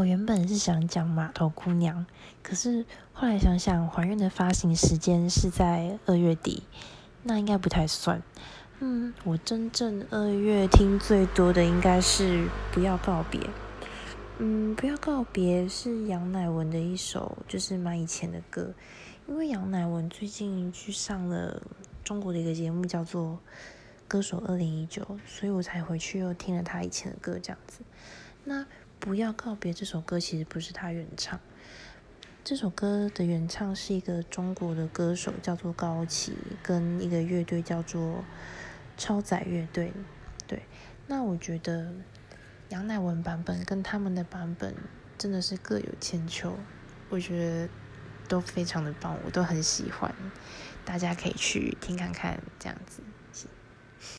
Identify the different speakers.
Speaker 1: 我原本是想讲码头姑娘，可是后来想想，怀孕的发行时间是在二月底，那应该不太算。嗯，我真正二月听最多的应该是《不要告别》。嗯，《不要告别》是杨乃文的一首，就是蛮以前的歌。因为杨乃文最近去上了中国的一个节目，叫做《歌手二零一九》，所以我才回去又听了他以前的歌，这样子。那《不要告别》这首歌其实不是他原唱，这首歌的原唱是一个中国的歌手，叫做高旗，跟一个乐队叫做。超载乐队，对，那我觉得杨乃文版本跟他们的版本真的是各有千秋，我觉得都非常的棒，我都很喜欢，大家可以去听看看这样子。